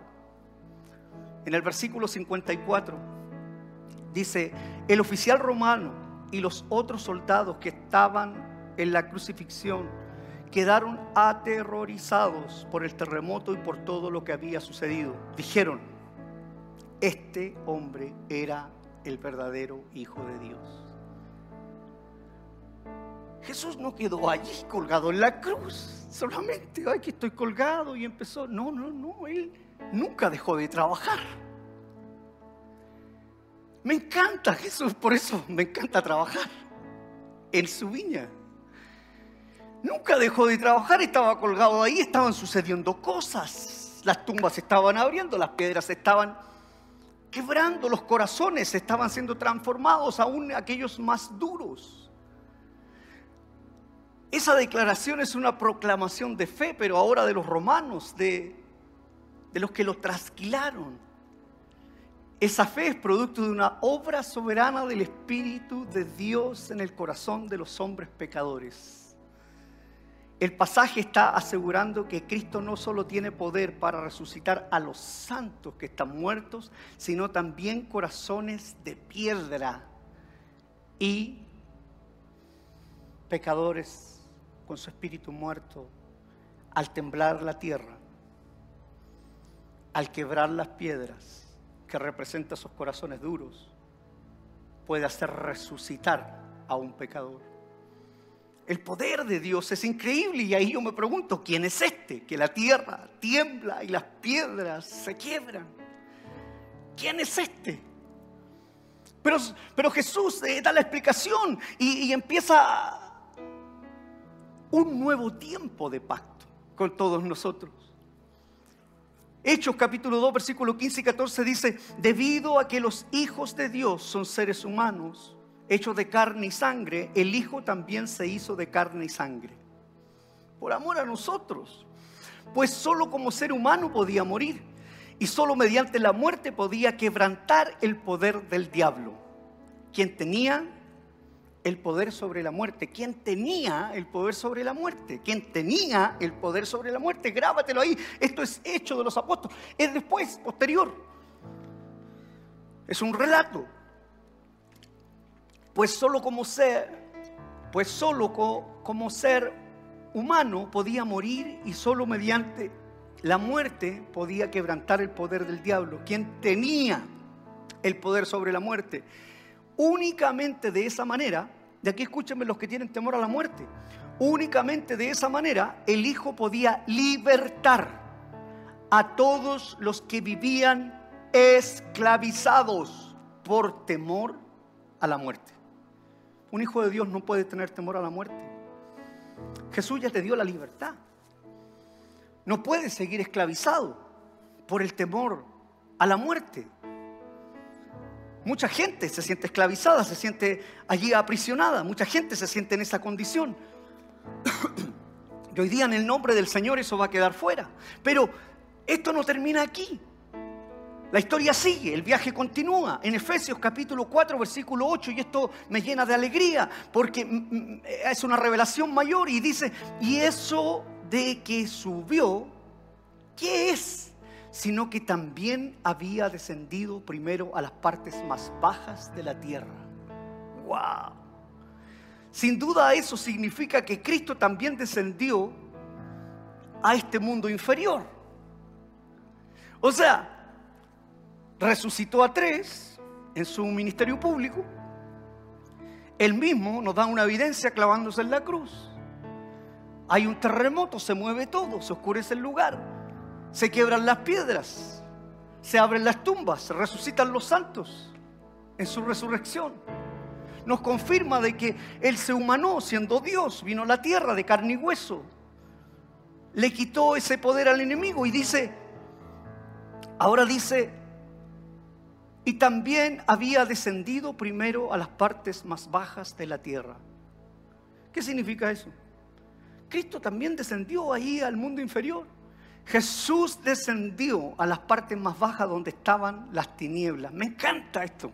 En el versículo 54 dice, el oficial romano y los otros soldados que estaban en la crucifixión quedaron aterrorizados por el terremoto y por todo lo que había sucedido. Dijeron, este hombre era el verdadero Hijo de Dios. Jesús no quedó allí colgado en la cruz, solamente, ay, que estoy colgado y empezó. No, no, no, Él nunca dejó de trabajar. Me encanta Jesús, por eso me encanta trabajar en su viña. Nunca dejó de trabajar, estaba colgado ahí, estaban sucediendo cosas. Las tumbas se estaban abriendo, las piedras estaban quebrando, los corazones estaban siendo transformados, aún aquellos más duros. Esa declaración es una proclamación de fe, pero ahora de los romanos, de, de los que lo trasquilaron. Esa fe es producto de una obra soberana del Espíritu de Dios en el corazón de los hombres pecadores. El pasaje está asegurando que Cristo no solo tiene poder para resucitar a los santos que están muertos, sino también corazones de piedra y pecadores con su espíritu muerto al temblar la tierra, al quebrar las piedras que representan esos corazones duros, puede hacer resucitar a un pecador. El poder de Dios es increíble y ahí yo me pregunto, ¿quién es este? Que la tierra tiembla y las piedras se quiebran. ¿Quién es este? pero, pero Jesús eh, da la explicación y, y empieza un nuevo tiempo de pacto con todos nosotros. Hechos capítulo 2, versículo 15 y 14 dice, debido a que los hijos de Dios son seres humanos, hechos de carne y sangre, el Hijo también se hizo de carne y sangre. Por amor a nosotros. Pues solo como ser humano podía morir y solo mediante la muerte podía quebrantar el poder del diablo, quien tenía el poder sobre la muerte. ¿Quién tenía el poder sobre la muerte? ¿Quién tenía el poder sobre la muerte? Grábatelo ahí. Esto es hecho de los apóstoles. Es después, posterior. Es un relato. Pues solo como ser, pues solo como ser humano podía morir y solo mediante la muerte podía quebrantar el poder del diablo. ¿Quién tenía el poder sobre la muerte? Únicamente de esa manera de aquí escúchenme los que tienen temor a la muerte. Únicamente de esa manera el Hijo podía libertar a todos los que vivían esclavizados por temor a la muerte. Un hijo de Dios no puede tener temor a la muerte. Jesús ya te dio la libertad. No puedes seguir esclavizado por el temor a la muerte. Mucha gente se siente esclavizada, se siente allí aprisionada, mucha gente se siente en esa condición. y hoy día en el nombre del Señor eso va a quedar fuera. Pero esto no termina aquí. La historia sigue, el viaje continúa. En Efesios capítulo 4, versículo 8, y esto me llena de alegría, porque es una revelación mayor y dice, y eso de que subió, ¿qué es? sino que también había descendido primero a las partes más bajas de la tierra. ¡Wow! Sin duda eso significa que Cristo también descendió a este mundo inferior. O sea, resucitó a tres en su ministerio público. Él mismo nos da una evidencia clavándose en la cruz. Hay un terremoto, se mueve todo, se oscurece el lugar se quiebran las piedras, se abren las tumbas, se resucitan los santos en su resurrección. Nos confirma de que Él se humanó siendo Dios, vino a la tierra de carne y hueso, le quitó ese poder al enemigo y dice, ahora dice, y también había descendido primero a las partes más bajas de la tierra. ¿Qué significa eso? Cristo también descendió ahí al mundo inferior. Jesús descendió a las partes más bajas donde estaban las tinieblas. Me encanta esto.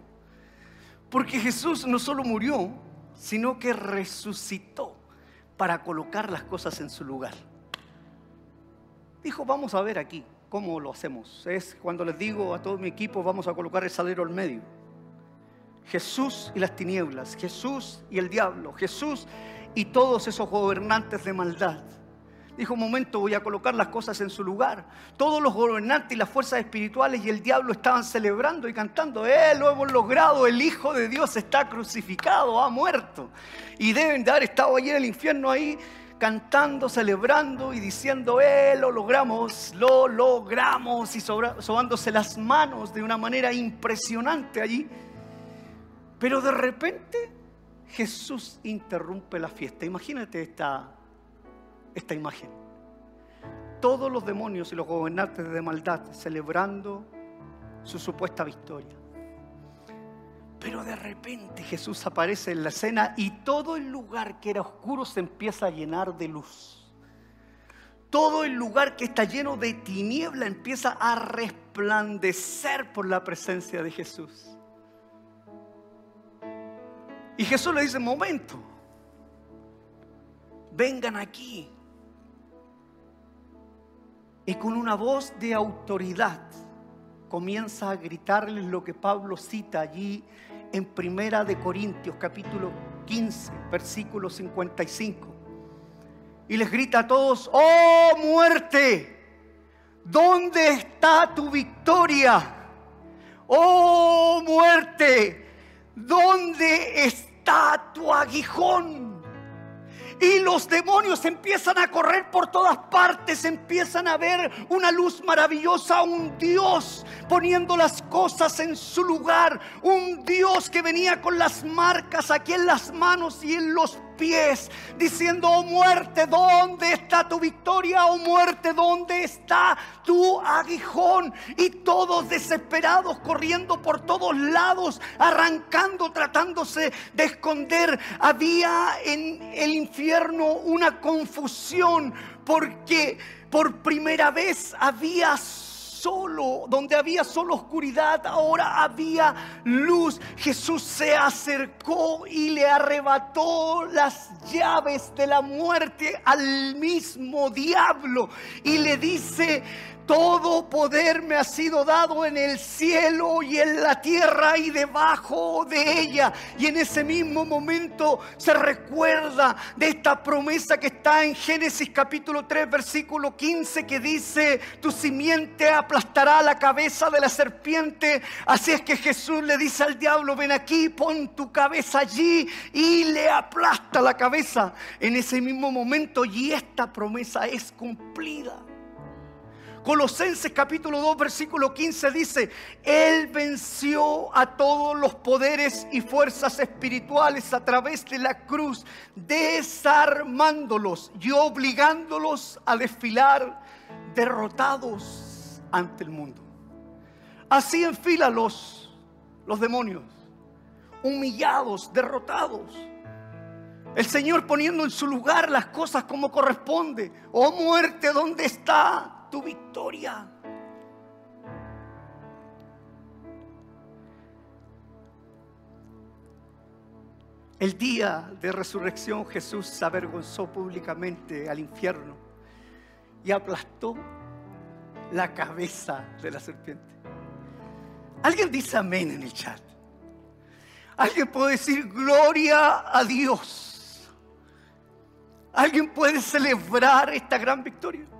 Porque Jesús no solo murió, sino que resucitó para colocar las cosas en su lugar. Dijo, vamos a ver aquí cómo lo hacemos. Es cuando les digo a todo mi equipo, vamos a colocar el salero al medio. Jesús y las tinieblas, Jesús y el diablo, Jesús y todos esos gobernantes de maldad. Dijo, un momento, voy a colocar las cosas en su lugar. Todos los gobernantes y las fuerzas espirituales y el diablo estaban celebrando y cantando, eh, lo hemos logrado, el Hijo de Dios está crucificado, ha muerto. Y deben de haber estado allí en el infierno ahí cantando, celebrando y diciendo, eh, lo logramos, lo logramos, y sobándose las manos de una manera impresionante allí. Pero de repente Jesús interrumpe la fiesta. Imagínate esta esta imagen. Todos los demonios y los gobernantes de maldad celebrando su supuesta victoria. Pero de repente Jesús aparece en la escena y todo el lugar que era oscuro se empieza a llenar de luz. Todo el lugar que está lleno de tiniebla empieza a resplandecer por la presencia de Jesús. Y Jesús le dice, momento, vengan aquí. Y con una voz de autoridad comienza a gritarles lo que Pablo cita allí en Primera de Corintios capítulo 15, versículo 55. Y les grita a todos, "Oh muerte, ¿dónde está tu victoria? Oh muerte, ¿dónde está tu aguijón?" Y los demonios empiezan a correr por todas partes, empiezan a ver una luz maravillosa, un Dios poniendo las cosas en su lugar, un Dios que venía con las marcas aquí en las manos y en los pies, diciendo, oh muerte, ¿dónde está tu victoria? Oh muerte, ¿dónde está tu aguijón? Y todos desesperados, corriendo por todos lados, arrancando, tratándose de esconder. Había en el infierno una confusión porque por primera vez había solo, donde había solo oscuridad, ahora había luz. Jesús se acercó y le arrebató las llaves de la muerte al mismo diablo y le dice, todo poder me ha sido dado en el cielo y en la tierra y debajo de ella. Y en ese mismo momento se recuerda de esta promesa que está en Génesis capítulo 3 versículo 15 que dice, tu simiente aplastará la cabeza de la serpiente. Así es que Jesús le dice al diablo, ven aquí, pon tu cabeza allí y le aplasta la cabeza en ese mismo momento. Y esta promesa es cumplida. Colosenses capítulo 2 versículo 15 dice, Él venció a todos los poderes y fuerzas espirituales a través de la cruz, desarmándolos y obligándolos a desfilar derrotados ante el mundo. Así enfila los, los demonios, humillados, derrotados. El Señor poniendo en su lugar las cosas como corresponde. Oh muerte, ¿dónde está? Tu victoria. El día de resurrección Jesús se avergonzó públicamente al infierno y aplastó la cabeza de la serpiente. Alguien dice amén en el chat. Alguien puede decir gloria a Dios. Alguien puede celebrar esta gran victoria.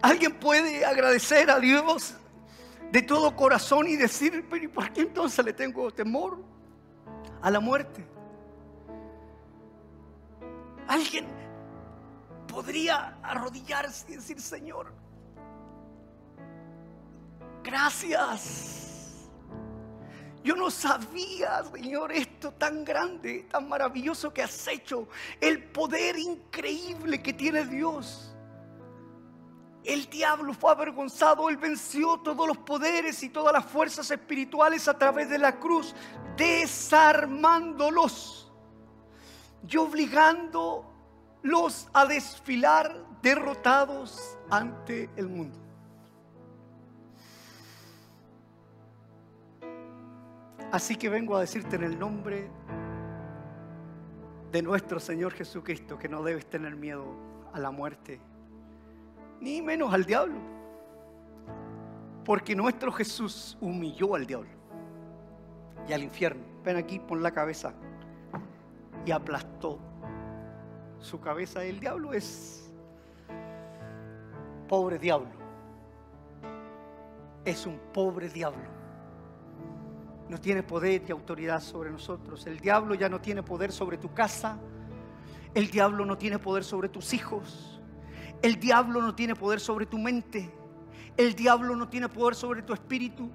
Alguien puede agradecer a Dios de todo corazón y decir, pero ¿y por qué entonces le tengo temor a la muerte? Alguien podría arrodillarse y decir, Señor, gracias. Yo no sabía, Señor, esto tan grande, tan maravilloso que has hecho, el poder increíble que tiene Dios. El diablo fue avergonzado, él venció todos los poderes y todas las fuerzas espirituales a través de la cruz, desarmándolos y obligándolos a desfilar derrotados ante el mundo. Así que vengo a decirte en el nombre de nuestro Señor Jesucristo que no debes tener miedo a la muerte ni menos al diablo. Porque nuestro Jesús humilló al diablo y al infierno. Ven aquí, pon la cabeza. Y aplastó su cabeza. El diablo es pobre diablo. Es un pobre diablo. No tiene poder y autoridad sobre nosotros. El diablo ya no tiene poder sobre tu casa. El diablo no tiene poder sobre tus hijos. El diablo no tiene poder sobre tu mente. El diablo no tiene poder sobre tu espíritu.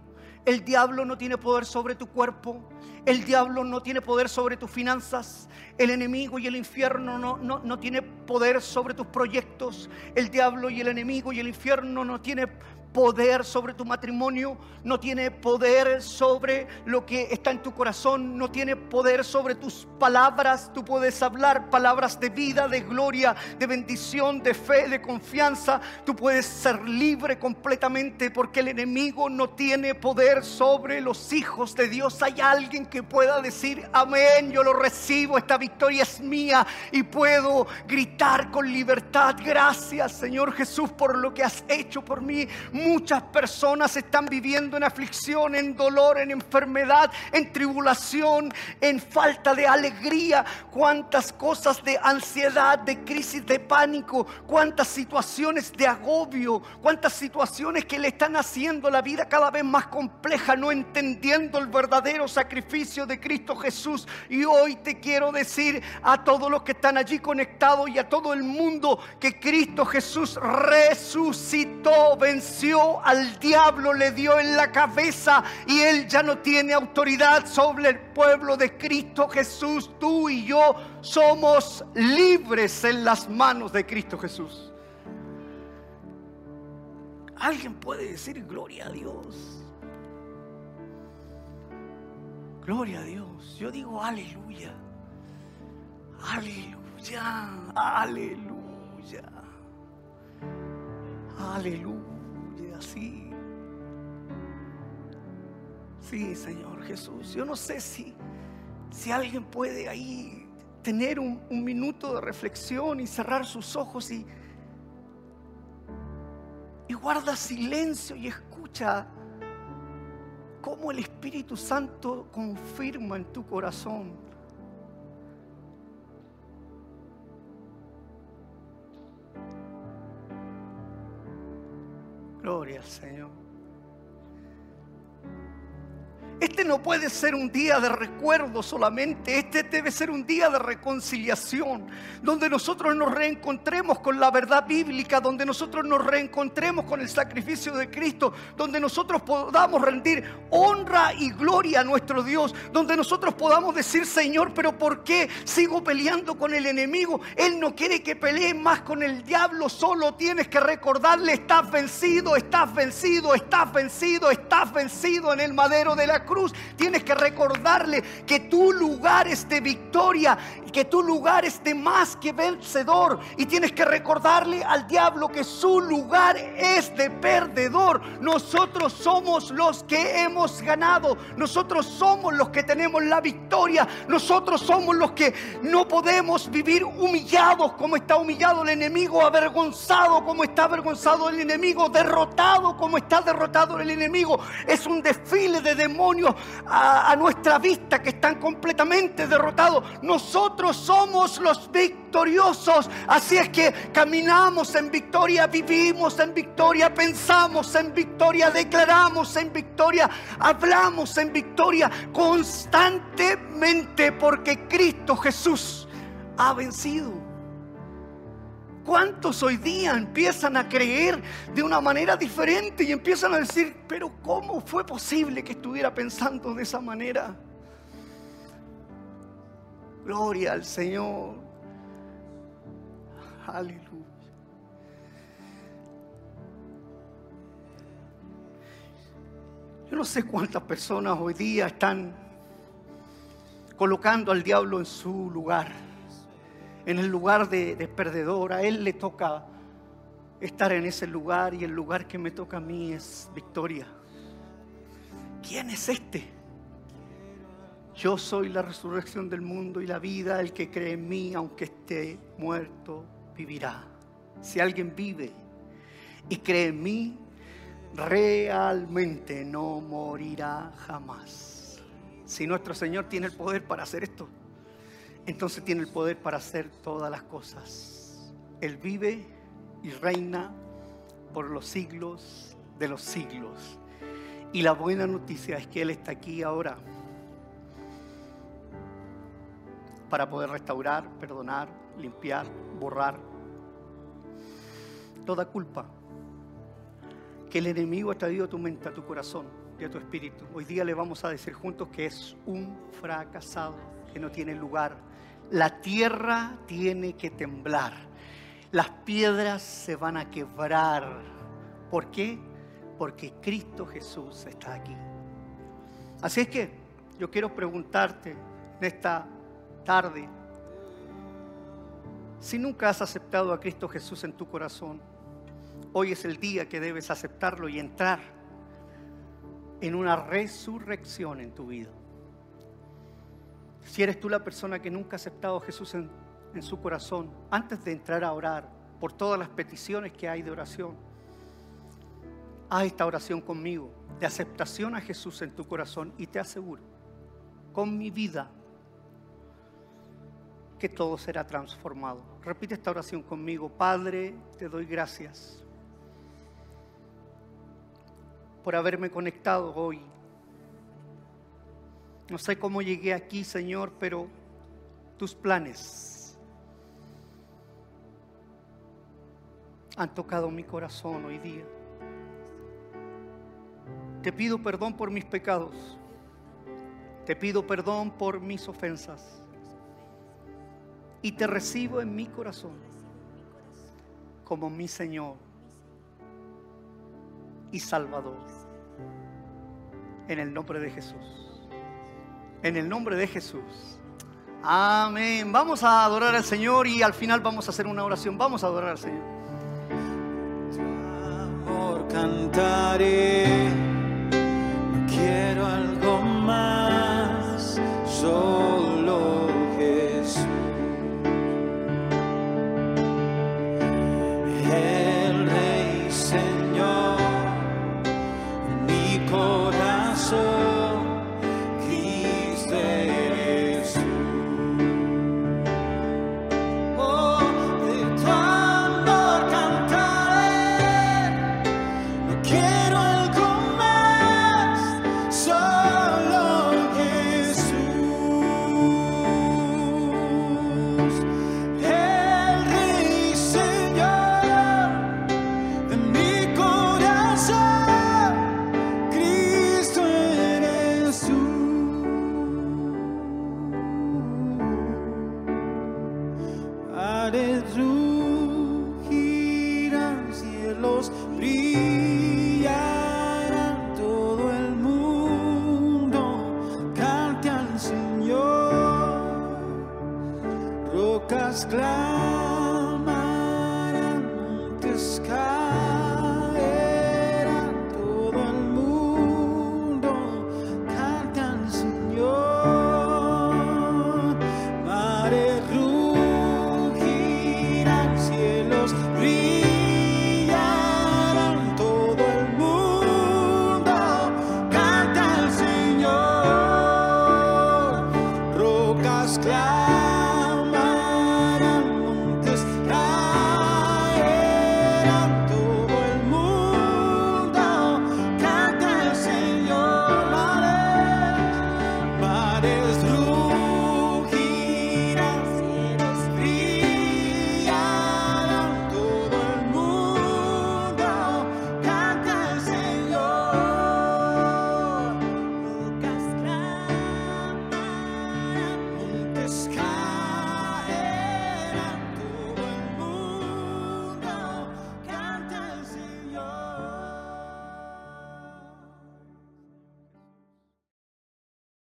El diablo no tiene poder sobre tu cuerpo. El diablo no tiene poder sobre tus finanzas. El enemigo y el infierno no, no, no tiene poder sobre tus proyectos. El diablo y el enemigo y el infierno no tiene poder sobre tu matrimonio, no tiene poder sobre lo que está en tu corazón, no tiene poder sobre tus palabras. Tú puedes hablar palabras de vida, de gloria, de bendición, de fe, de confianza. Tú puedes ser libre completamente porque el enemigo no tiene poder sobre los hijos de Dios. Hay alguien que pueda decir, amén, yo lo recibo, esta victoria es mía y puedo gritar con libertad. Gracias Señor Jesús por lo que has hecho por mí Muchas personas están viviendo en aflicción, en dolor, en enfermedad, en tribulación, en falta de alegría. Cuántas cosas de ansiedad, de crisis, de pánico, cuántas situaciones de agobio, cuántas situaciones que le están haciendo la vida cada vez más compleja, no entendiendo el verdadero sacrificio de Cristo Jesús. Y hoy te quiero decir a todos los que están allí conectados y a todo el mundo que Cristo Jesús resucitó, venció al diablo, le dio en la cabeza y él ya no tiene autoridad sobre el pueblo de Cristo Jesús. Tú y yo somos libres en las manos de Cristo Jesús. Alguien puede decir gloria a Dios. Gloria a Dios. Yo digo aleluya. Aleluya. Aleluya. Aleluya. Sí. Sí, Señor Jesús. Yo no sé si, si alguien puede ahí tener un, minuto de reflexión y cerrar sus ojos y, y guarda silencio y escucha cómo el Espíritu Santo confirma en tu corazón. Gloria al Señor. Este no puede ser un día de recuerdo solamente, este debe ser un día de reconciliación, donde nosotros nos reencontremos con la verdad bíblica, donde nosotros nos reencontremos con el sacrificio de Cristo, donde nosotros podamos rendir honra y gloria a nuestro Dios, donde nosotros podamos decir, Señor, pero ¿por qué sigo peleando con el enemigo? Él no quiere que pelee más con el diablo, solo tienes que recordarle, estás vencido, estás vencido, estás vencido, estás vencido en el madero de la cruz tienes que recordarle que tu lugar es de victoria, que tu lugar es de más que vencedor. Y tienes que recordarle al diablo que su lugar es de perdedor. Nosotros somos los que hemos ganado. Nosotros somos los que tenemos la victoria. Nosotros somos los que no podemos vivir humillados como está humillado el enemigo, avergonzado como está avergonzado el enemigo, derrotado como está derrotado el enemigo. Es un desfile de demonios a, nuestra vista que están completamente derrotados. Nosotros somos los victoriosos. Así es que caminamos en victoria, vivimos en victoria, pensamos en victoria, declaramos en victoria, hablamos en victoria constantemente porque Cristo Jesús ha vencido. ¿Cuántos hoy día empiezan a creer de una manera diferente y empiezan a decir, pero ¿cómo fue posible que estuviera pensando de esa manera? Gloria al Señor. Aleluya. Yo no sé cuántas personas hoy día están colocando al diablo en su lugar en el lugar de, perdedor. A Él le toca estar en ese lugar y el lugar que me toca a mí es victoria. ¿Quién es este? Yo soy la resurrección del mundo y la vida. El que cree en mí, aunque esté muerto, vivirá. Si alguien vive y cree en mí, realmente no morirá jamás. Si nuestro Señor tiene el poder para hacer esto, entonces tiene el poder para hacer todas las cosas. Él vive y reina por los siglos de los siglos. Y la buena noticia es que Él está aquí ahora para poder restaurar, perdonar, limpiar, borrar toda culpa que el enemigo ha traído a tu mente, a tu corazón y a tu espíritu. Hoy día le vamos a decir juntos que es un fracasado, que no tiene lugar la tierra tiene que temblar. Las piedras se van a quebrar. ¿Por qué? Porque Cristo Jesús está aquí. Así es que yo quiero preguntarte en esta tarde, si nunca has aceptado a Cristo Jesús en tu corazón, hoy es el día que debes aceptarlo y entrar en una resurrección en tu vida. Si eres tú la persona que nunca ha aceptado a Jesús en, su corazón, antes de entrar a orar por todas las peticiones que hay de oración, Haz esta oración conmigo de aceptación a Jesús en tu corazón y te aseguro, con mi vida, que todo será transformado. Repite esta oración conmigo. Padre, te doy gracias por haberme conectado hoy. No sé cómo llegué aquí, Señor, pero tus planes han tocado mi corazón hoy día. Te pido perdón por mis pecados. Te pido perdón por mis ofensas y te recibo en mi corazón como mi Señor y Salvador. En el nombre de Jesús. En el nombre de Jesús. Amén. Vamos a adorar al Señor y al final vamos a hacer una oración. Vamos a adorar al Señor. Por cantaré, quiero algo más. glass